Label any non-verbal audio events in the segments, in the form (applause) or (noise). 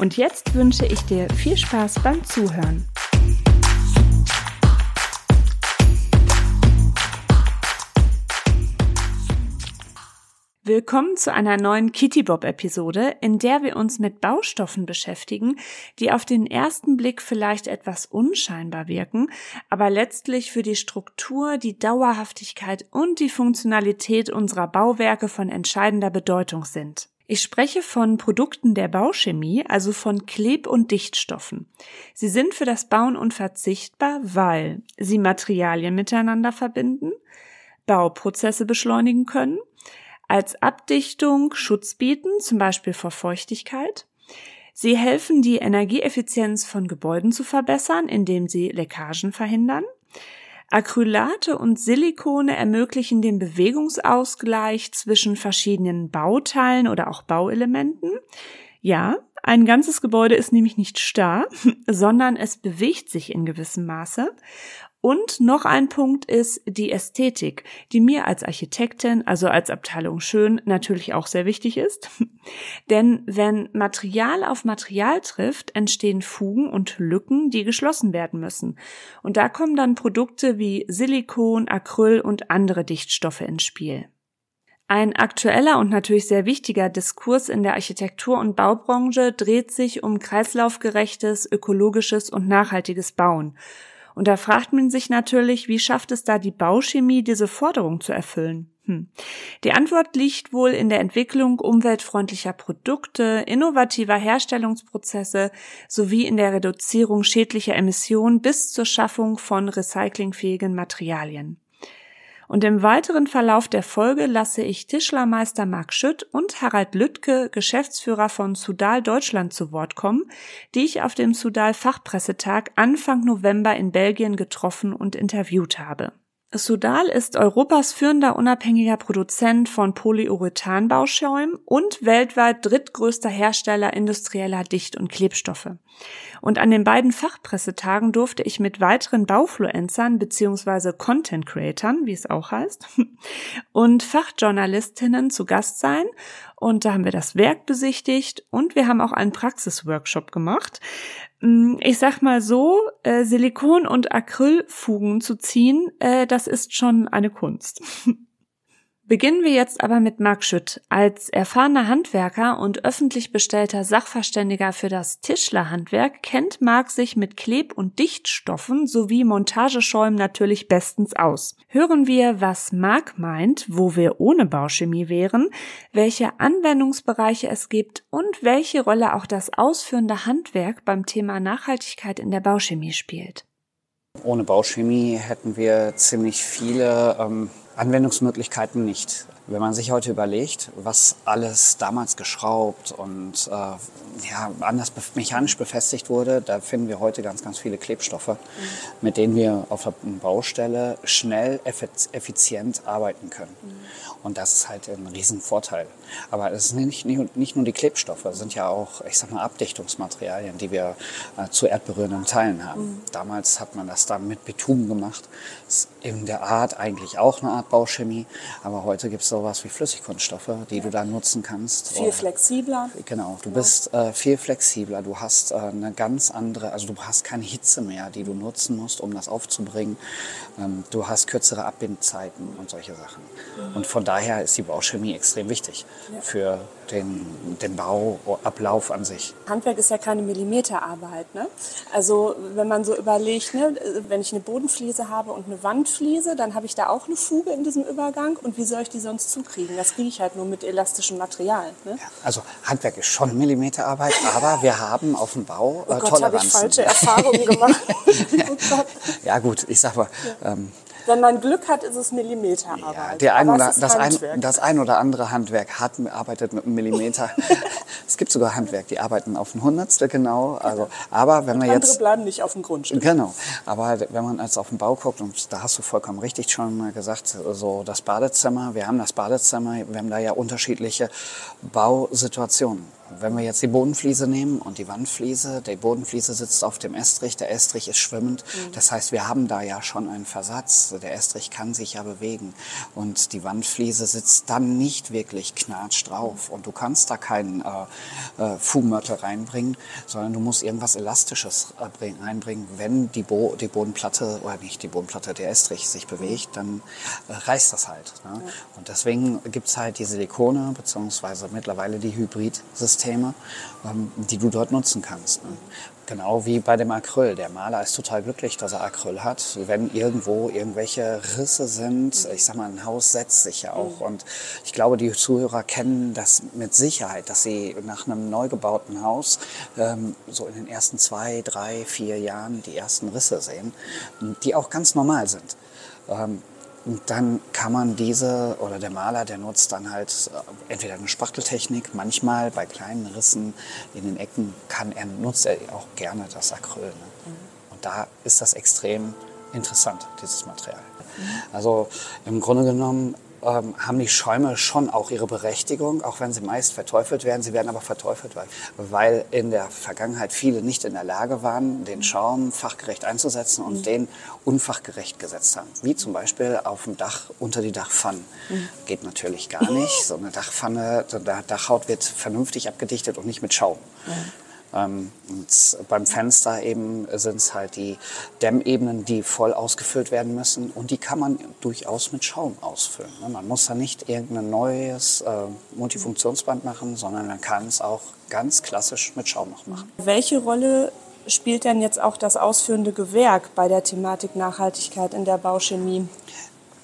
Und jetzt wünsche ich dir viel Spaß beim Zuhören. Willkommen zu einer neuen Kitty Bob Episode, in der wir uns mit Baustoffen beschäftigen, die auf den ersten Blick vielleicht etwas unscheinbar wirken, aber letztlich für die Struktur, die Dauerhaftigkeit und die Funktionalität unserer Bauwerke von entscheidender Bedeutung sind. Ich spreche von Produkten der Bauchemie, also von Kleb- und Dichtstoffen. Sie sind für das Bauen unverzichtbar, weil sie Materialien miteinander verbinden, Bauprozesse beschleunigen können, als Abdichtung Schutz bieten, zum Beispiel vor Feuchtigkeit. Sie helfen, die Energieeffizienz von Gebäuden zu verbessern, indem sie Leckagen verhindern. Acrylate und Silikone ermöglichen den Bewegungsausgleich zwischen verschiedenen Bauteilen oder auch Bauelementen. Ja, ein ganzes Gebäude ist nämlich nicht starr, (laughs) sondern es bewegt sich in gewissem Maße. Und noch ein Punkt ist die Ästhetik, die mir als Architektin, also als Abteilung schön, natürlich auch sehr wichtig ist. (laughs) Denn wenn Material auf Material trifft, entstehen Fugen und Lücken, die geschlossen werden müssen. Und da kommen dann Produkte wie Silikon, Acryl und andere Dichtstoffe ins Spiel. Ein aktueller und natürlich sehr wichtiger Diskurs in der Architektur- und Baubranche dreht sich um kreislaufgerechtes, ökologisches und nachhaltiges Bauen. Und da fragt man sich natürlich, wie schafft es da die Bauchemie, diese Forderung zu erfüllen? Hm. Die Antwort liegt wohl in der Entwicklung umweltfreundlicher Produkte, innovativer Herstellungsprozesse sowie in der Reduzierung schädlicher Emissionen bis zur Schaffung von recyclingfähigen Materialien. Und im weiteren Verlauf der Folge lasse ich Tischlermeister Marc Schütt und Harald Lüttke, Geschäftsführer von Sudal Deutschland, zu Wort kommen, die ich auf dem Sudal Fachpressetag Anfang November in Belgien getroffen und interviewt habe. Sudal ist Europas führender unabhängiger Produzent von Polyurethanbauschäumen und weltweit drittgrößter Hersteller industrieller Dicht- und Klebstoffe. Und an den beiden Fachpressetagen durfte ich mit weiteren Baufluencern bzw. Content Creatern, wie es auch heißt, (laughs) und Fachjournalistinnen zu Gast sein. Und da haben wir das Werk besichtigt und wir haben auch einen Praxisworkshop gemacht. Mm, ich sag mal so, äh, Silikon- und Acrylfugen zu ziehen, äh, das ist schon eine Kunst. (laughs) Beginnen wir jetzt aber mit Marc Schütt. Als erfahrener Handwerker und öffentlich bestellter Sachverständiger für das Tischlerhandwerk kennt Marc sich mit Kleb- und Dichtstoffen sowie Montageschäumen natürlich bestens aus. Hören wir, was Marc meint, wo wir ohne Bauchemie wären, welche Anwendungsbereiche es gibt und welche Rolle auch das ausführende Handwerk beim Thema Nachhaltigkeit in der Bauchemie spielt. Ohne Bauchemie hätten wir ziemlich viele ähm Anwendungsmöglichkeiten nicht. Wenn man sich heute überlegt, was alles damals geschraubt und äh, ja, anders be mechanisch befestigt wurde, da finden wir heute ganz, ganz viele Klebstoffe, mhm. mit denen wir auf der Baustelle schnell, effizient arbeiten können. Mhm. Und das ist halt ein Riesenvorteil. Aber es sind nicht, nicht nur die Klebstoffe, es sind ja auch, ich sag mal, Abdichtungsmaterialien, die wir äh, zu erdberührenden Teilen haben. Mhm. Damals hat man das dann mit Bitumen gemacht. Das ist in der Art eigentlich auch eine Art Bauchemie. Aber heute gibt es sowas wie Flüssigkunststoffe, die du dann nutzen kannst. Viel flexibler. Genau, du ja. bist äh, viel flexibler. Du hast äh, eine ganz andere, also du hast keine Hitze mehr, die du nutzen musst, um das aufzubringen. Ähm, du hast kürzere Abbindzeiten und solche Sachen. Mhm. Und von daher ist die Bauchemie extrem wichtig ja. für den, den Bauablauf an sich. Handwerk ist ja keine Millimeterarbeit. Ne? Also wenn man so überlegt, ne, wenn ich eine Bodenfliese habe und eine Wandfliese, dann habe ich da auch eine Fuge in diesem Übergang. Und wie soll ich die sonst zukriegen? Das kriege ich halt nur mit elastischem Material. Ne? Ja, also Handwerk ist schon Millimeterarbeit, aber wir haben auf dem Bau äh, oh Gott, Toleranzen. Ich falsche Erfahrungen gemacht. (laughs) ja. ja gut, ich sag mal, ja. ähm, Wenn man Glück hat, ist es Millimeterarbeit. Ja, der ein oder, das, ein, das ein oder andere Handwerk hat, arbeitet mit einem Millimeter. (laughs) es gibt sogar Handwerk, die arbeiten auf ein Hundertstel genau. Also, aber wenn man andere jetzt bleiben nicht auf dem Grundstück. Genau. Aber wenn man jetzt auf den Bau guckt, und da hast du vollkommen richtig schon mal gesagt, so das Badezimmer, wir haben das Badezimmer, wir haben da ja unterschiedliche Bausituationen. Wenn wir jetzt die Bodenfliese nehmen und die Wandfliese, die Bodenfliese sitzt auf dem Estrich, der Estrich ist schwimmend. Mhm. Das heißt, wir haben da ja schon einen Versatz. Der Estrich kann sich ja bewegen. Und die Wandfliese sitzt dann nicht wirklich knatscht drauf. Und du kannst da keinen äh, äh, Fuhmörtel reinbringen, sondern du musst irgendwas Elastisches äh, reinbringen. Wenn die, Bo die Bodenplatte, oder nicht die Bodenplatte, der Estrich sich bewegt, dann äh, reißt das halt. Ne? Ja. Und deswegen gibt es halt die Silikone, beziehungsweise mittlerweile die Hybrid-Systeme Systeme, ähm, die du dort nutzen kannst. Ne? Genau wie bei dem Acryl. Der Maler ist total glücklich, dass er Acryl hat. Wenn irgendwo irgendwelche Risse sind, ich sag mal, ein Haus setzt sich ja auch. Und ich glaube, die Zuhörer kennen das mit Sicherheit, dass sie nach einem neu gebauten Haus ähm, so in den ersten zwei, drei, vier Jahren die ersten Risse sehen, die auch ganz normal sind. Ähm, dann kann man diese, oder der Maler, der nutzt dann halt äh, entweder eine Spachteltechnik, manchmal bei kleinen Rissen in den Ecken kann er, nutzt er auch gerne das Acryl. Ne? Mhm. Und da ist das extrem interessant, dieses Material. Mhm. Also im Grunde genommen ähm, haben die Schäume schon auch ihre Berechtigung, auch wenn sie meist verteufelt werden. Sie werden aber verteufelt, weil, weil in der Vergangenheit viele nicht in der Lage waren, den Schaum fachgerecht einzusetzen und mhm. den unfachgerecht gesetzt haben. Wie zum Beispiel auf dem Dach unter die Dachpfannen. Mhm. Geht natürlich gar nicht. So eine Dachpfanne, der Dachhaut wird vernünftig abgedichtet und nicht mit Schaum. Mhm. Ähm, beim Fenster eben sind es halt die Dämmebenen, die voll ausgefüllt werden müssen und die kann man durchaus mit Schaum ausfüllen. Ne? Man muss da nicht irgendein neues äh, Multifunktionsband machen, sondern man kann es auch ganz klassisch mit Schaum noch machen. Welche Rolle spielt denn jetzt auch das ausführende Gewerk bei der Thematik Nachhaltigkeit in der Bauchemie?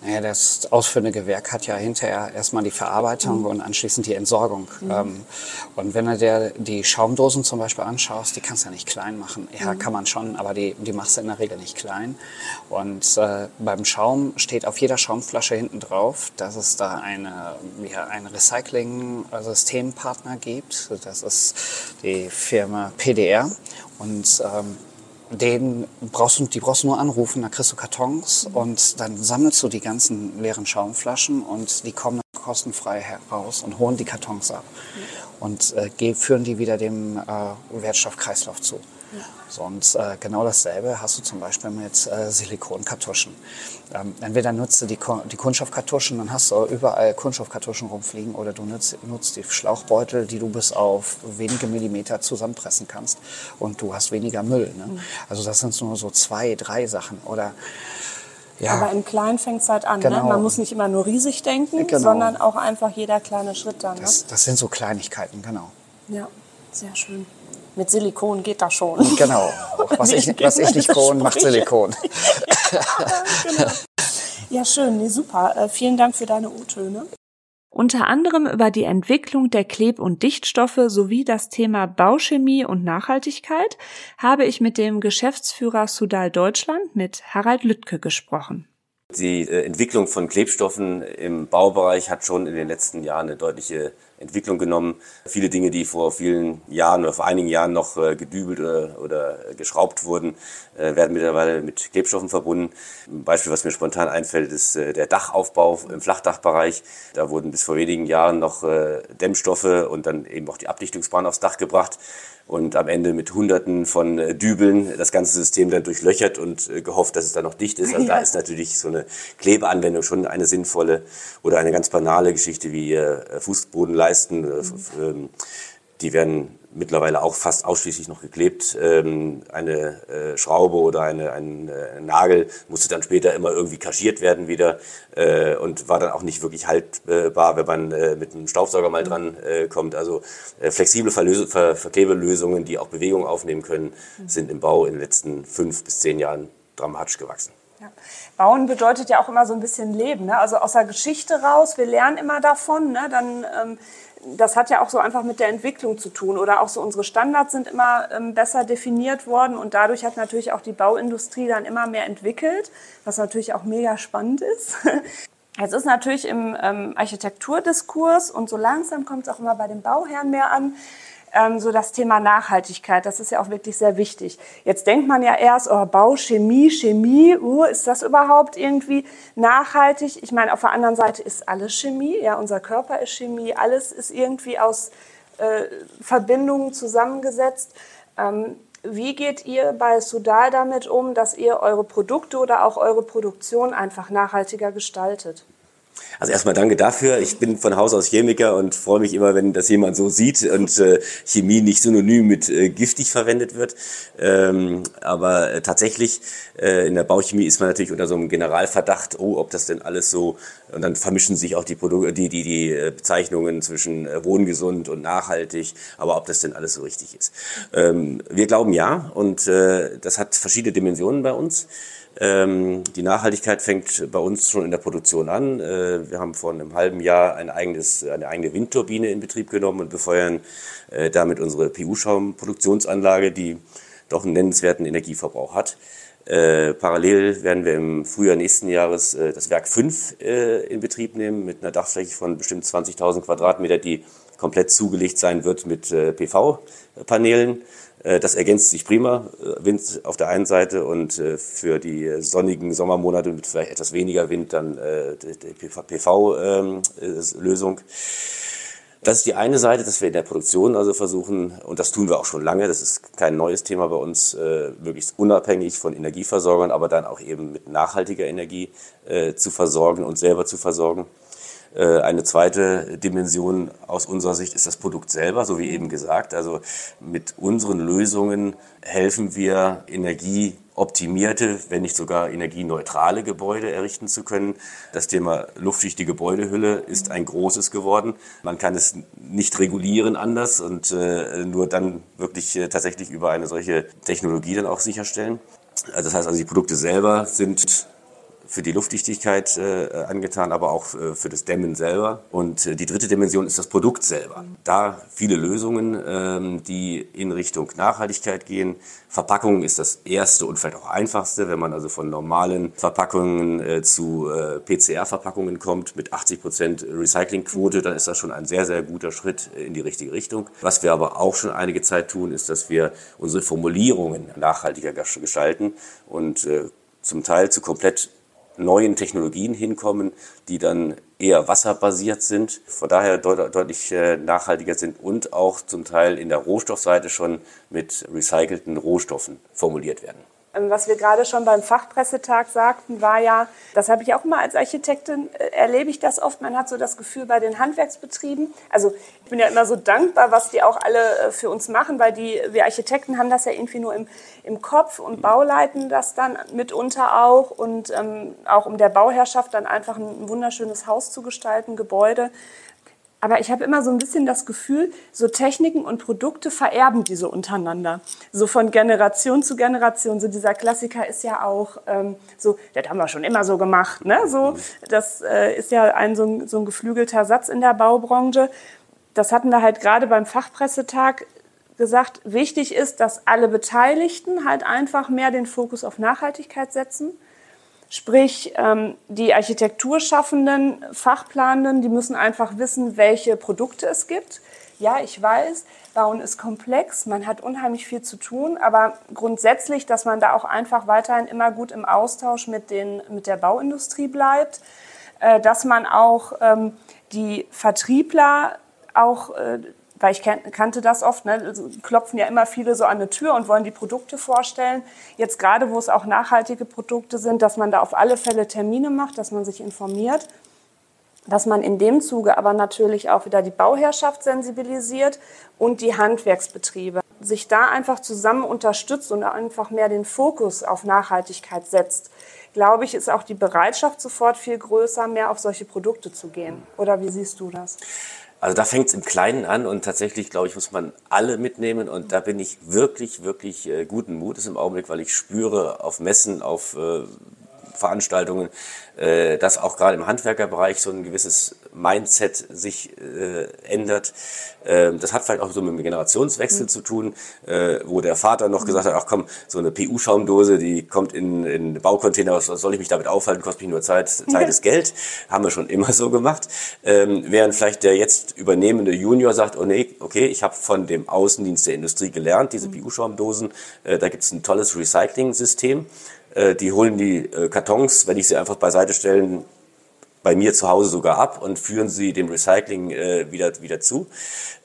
Naja, das ausführende Gewerk hat ja hinterher erstmal die Verarbeitung mhm. und anschließend die Entsorgung. Mhm. Ähm, und wenn du dir die Schaumdosen zum Beispiel anschaust, die kannst du ja nicht klein machen. Ja, mhm. kann man schon, aber die, die machst du in der Regel nicht klein. Und äh, beim Schaum steht auf jeder Schaumflasche hinten drauf, dass es da eine, ja, ein Recycling-Systempartner gibt. Das ist die Firma PDR. Und ähm, den brauchst du, die brauchst du nur anrufen, dann kriegst du Kartons mhm. und dann sammelst du die ganzen leeren Schaumflaschen und die kommen kostenfrei heraus und holen die Kartons ab mhm. und äh, führen die wieder dem äh, Wertstoffkreislauf zu. So, und äh, genau dasselbe hast du zum Beispiel mit äh, Silikonkartuschen. Ähm, entweder nutzt du die, die Kunststoffkartuschen, dann hast du überall Kunststoffkartuschen rumfliegen, oder du nutzt, nutzt die Schlauchbeutel, die du bis auf wenige Millimeter zusammenpressen kannst und du hast weniger Müll. Ne? Mhm. Also das sind nur so zwei, drei Sachen. Oder ja. Aber im Kleinen fängt es halt an. Ne? Genau. Ne? Man muss nicht immer nur riesig denken, genau. sondern auch einfach jeder kleine Schritt dann. Ne? Das, das sind so Kleinigkeiten, genau. Ja, sehr schön. Mit Silikon geht das schon. (laughs) Genau. Was, ich, was ich nicht kann, macht (laughs) Silikon. ja, genau. ja, schön. Nee, super. Äh, vielen Dank für deine O-Töne. Unter anderem über die Entwicklung der Kleb- und Dichtstoffe sowie das Thema Bauchemie und Nachhaltigkeit habe ich mit dem Geschäftsführer Sudal Deutschland mit Harald Lüttke gesprochen. Die äh, Entwicklung von Klebstoffen im Baubereich hat schon in den letzten Jahren eine deutliche Entwicklung genommen. Viele Dinge, die vor vielen Jahren oder vor einigen Jahren noch äh, gedübelt oder, oder geschraubt wurden, äh, werden mittlerweile mit Klebstoffen verbunden. Ein Beispiel, was mir spontan einfällt, ist äh, der Dachaufbau im Flachdachbereich. Da wurden bis vor wenigen Jahren noch äh, Dämmstoffe und dann eben auch die Abdichtungsbahn aufs Dach gebracht und am Ende mit Hunderten von äh, Dübeln das ganze System dann durchlöchert und äh, gehofft, dass es dann noch dicht ist. Also (laughs) ja. da ist natürlich so eine Klebeanwendung schon eine sinnvolle oder eine ganz banale Geschichte wie äh, Fußbodenleisten. Mhm. Die werden mittlerweile auch fast ausschließlich noch geklebt. Ähm, eine äh, Schraube oder eine, ein äh, Nagel musste dann später immer irgendwie kaschiert werden wieder äh, und war dann auch nicht wirklich haltbar, wenn man äh, mit einem Staubsauger mal dran äh, kommt. Also äh, flexible Verlöse, Ver Verklebelösungen, die auch Bewegung aufnehmen können, sind im Bau in den letzten fünf bis zehn Jahren dramatisch gewachsen. Ja. Bauen bedeutet ja auch immer so ein bisschen Leben. Ne? Also aus der Geschichte raus, wir lernen immer davon. Ne? Dann, ähm, das hat ja auch so einfach mit der Entwicklung zu tun. Oder auch so unsere Standards sind immer ähm, besser definiert worden. Und dadurch hat natürlich auch die Bauindustrie dann immer mehr entwickelt, was natürlich auch mega spannend ist. (laughs) Jetzt ist natürlich im ähm, Architekturdiskurs und so langsam kommt es auch immer bei den Bauherren mehr an, so das Thema Nachhaltigkeit, das ist ja auch wirklich sehr wichtig. Jetzt denkt man ja erst, oh, Bauchemie, Chemie, uh, ist das überhaupt irgendwie nachhaltig? Ich meine, auf der anderen Seite ist alles Chemie, ja, unser Körper ist Chemie, alles ist irgendwie aus äh, Verbindungen zusammengesetzt. Ähm, wie geht ihr bei Sudal damit um, dass ihr eure Produkte oder auch eure Produktion einfach nachhaltiger gestaltet? Also erstmal danke dafür. Ich bin von Haus aus Chemiker und freue mich immer, wenn das jemand so sieht und äh, Chemie nicht synonym mit äh, giftig verwendet wird. Ähm, aber äh, tatsächlich äh, in der Bauchemie ist man natürlich unter so einem Generalverdacht, oh, ob das denn alles so und dann vermischen sich auch die Produkte, die die die äh, Bezeichnungen zwischen äh, wohngesund und nachhaltig, aber ob das denn alles so richtig ist. Ähm, wir glauben ja und das hat verschiedene Dimensionen bei uns. Ähm, die Nachhaltigkeit fängt bei uns schon in der Produktion an. Äh, wir haben vor einem halben Jahr ein eigenes, eine eigene Windturbine in Betrieb genommen und befeuern äh, damit unsere PU-Schaumproduktionsanlage, die doch einen nennenswerten Energieverbrauch hat. Äh, parallel werden wir im Frühjahr nächsten Jahres das Werk 5 äh, in Betrieb nehmen mit einer Dachfläche von bestimmt 20.000 Quadratmeter, die komplett zugelegt sein wird mit PV-Panelen. Äh, das ergänzt sich prima, äh, Wind auf der einen Seite und äh, für die sonnigen Sommermonate mit vielleicht etwas weniger Wind dann die PV-Lösung. Das ist die eine Seite, dass wir in der Produktion also versuchen, und das tun wir auch schon lange, das ist kein neues Thema bei uns, möglichst unabhängig von Energieversorgern, aber dann auch eben mit nachhaltiger Energie zu versorgen und selber zu versorgen. Äh, eine zweite Dimension aus unserer Sicht ist das Produkt selber, so wie eben gesagt. Also mit unseren Lösungen helfen wir energieoptimierte, wenn nicht sogar energieneutrale Gebäude errichten zu können. Das Thema luftdichte Gebäudehülle ist ein großes geworden. Man kann es nicht regulieren anders und äh, nur dann wirklich äh, tatsächlich über eine solche Technologie dann auch sicherstellen. Also das heißt also, die Produkte selber sind für die Luftdichtigkeit äh, angetan, aber auch äh, für das Dämmen selber. Und äh, die dritte Dimension ist das Produkt selber. Da viele Lösungen, ähm, die in Richtung Nachhaltigkeit gehen. Verpackung ist das erste und vielleicht auch einfachste, wenn man also von normalen Verpackungen äh, zu äh, PCR-Verpackungen kommt mit 80 Prozent Recyclingquote, dann ist das schon ein sehr, sehr guter Schritt in die richtige Richtung. Was wir aber auch schon einige Zeit tun, ist, dass wir unsere Formulierungen nachhaltiger gestalten und äh, zum Teil zu komplett neuen Technologien hinkommen, die dann eher wasserbasiert sind, von daher deut deutlich äh, nachhaltiger sind und auch zum Teil in der Rohstoffseite schon mit recycelten Rohstoffen formuliert werden. Ähm, was wir gerade schon beim Fachpressetag sagten, war ja, das habe ich auch immer als Architektin, äh, erlebe ich das oft, man hat so das Gefühl bei den Handwerksbetrieben, also ich bin ja immer so dankbar, was die auch alle äh, für uns machen, weil die, wir Architekten haben das ja irgendwie nur im, im Kopf und bauleiten das dann mitunter auch. Und ähm, auch um der Bauherrschaft dann einfach ein wunderschönes Haus zu gestalten, Gebäude. Aber ich habe immer so ein bisschen das Gefühl, so Techniken und Produkte vererben die so untereinander. So von Generation zu Generation. So dieser Klassiker ist ja auch ähm, so, das haben wir schon immer so gemacht. Ne? So, das äh, ist ja ein so, ein so ein geflügelter Satz in der Baubranche. Das hatten wir halt gerade beim Fachpressetag gesagt. Wichtig ist, dass alle Beteiligten halt einfach mehr den Fokus auf Nachhaltigkeit setzen Sprich, ähm, die Architekturschaffenden, Fachplanenden, die müssen einfach wissen, welche Produkte es gibt. Ja, ich weiß, Bauen ist komplex, man hat unheimlich viel zu tun, aber grundsätzlich, dass man da auch einfach weiterhin immer gut im Austausch mit, den, mit der Bauindustrie bleibt, äh, dass man auch ähm, die Vertriebler auch äh, weil ich kannte das oft, ne, also klopfen ja immer viele so an eine Tür und wollen die Produkte vorstellen. Jetzt gerade, wo es auch nachhaltige Produkte sind, dass man da auf alle Fälle Termine macht, dass man sich informiert, dass man in dem Zuge aber natürlich auch wieder die Bauherrschaft sensibilisiert und die Handwerksbetriebe. Sich da einfach zusammen unterstützt und einfach mehr den Fokus auf Nachhaltigkeit setzt, glaube ich, ist auch die Bereitschaft sofort viel größer, mehr auf solche Produkte zu gehen. Oder wie siehst du das? Also da fängt es im Kleinen an und tatsächlich, glaube ich, muss man alle mitnehmen und da bin ich wirklich, wirklich äh, guten Mutes im Augenblick, weil ich spüre auf Messen, auf äh, Veranstaltungen, äh, dass auch gerade im Handwerkerbereich so ein gewisses Mindset sich äh, ändert. Ähm, das hat vielleicht auch so mit dem Generationswechsel mhm. zu tun, äh, wo der Vater noch gesagt hat, ach komm, so eine PU-Schaumdose, die kommt in, in Baucontainer, was soll ich mich damit aufhalten, kostet mich nur Zeit, (laughs) Zeit ist Geld. Haben wir schon immer so gemacht. Ähm, während vielleicht der jetzt übernehmende Junior sagt, oh nee, okay, ich habe von dem Außendienst der Industrie gelernt, diese mhm. PU-Schaumdosen, äh, da gibt es ein tolles Recycling-System. Äh, die holen die äh, Kartons, wenn ich sie einfach beiseite stellen, bei mir zu Hause sogar ab und führen sie dem Recycling äh, wieder, wieder zu.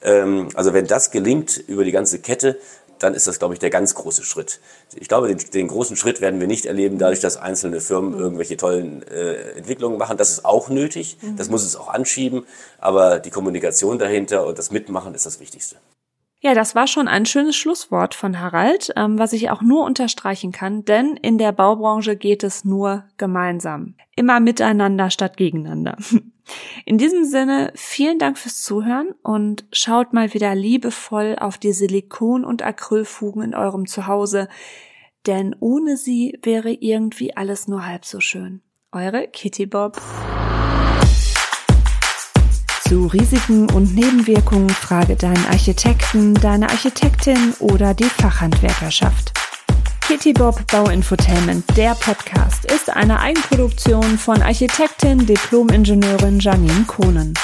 Ähm, also wenn das gelingt über die ganze Kette, dann ist das, glaube ich, der ganz große Schritt. Ich glaube, den, den großen Schritt werden wir nicht erleben, dadurch, dass einzelne Firmen irgendwelche tollen äh, Entwicklungen machen. Das ist auch nötig, das muss es auch anschieben, aber die Kommunikation dahinter und das Mitmachen ist das Wichtigste. Ja, das war schon ein schönes Schlusswort von Harald, ähm, was ich auch nur unterstreichen kann, denn in der Baubranche geht es nur gemeinsam. Immer miteinander statt gegeneinander. (laughs) In diesem Sinne, vielen Dank fürs Zuhören und schaut mal wieder liebevoll auf die Silikon- und Acrylfugen in eurem Zuhause, denn ohne sie wäre irgendwie alles nur halb so schön. Eure Kitty Bob. Zu Risiken und Nebenwirkungen frage deinen Architekten, deine Architektin oder die Fachhandwerkerschaft. Kitty Bob Bauinfotainment, der Podcast, ist eine Eigenproduktion von Architektin, Diplom-Ingenieurin Janine Kohnen.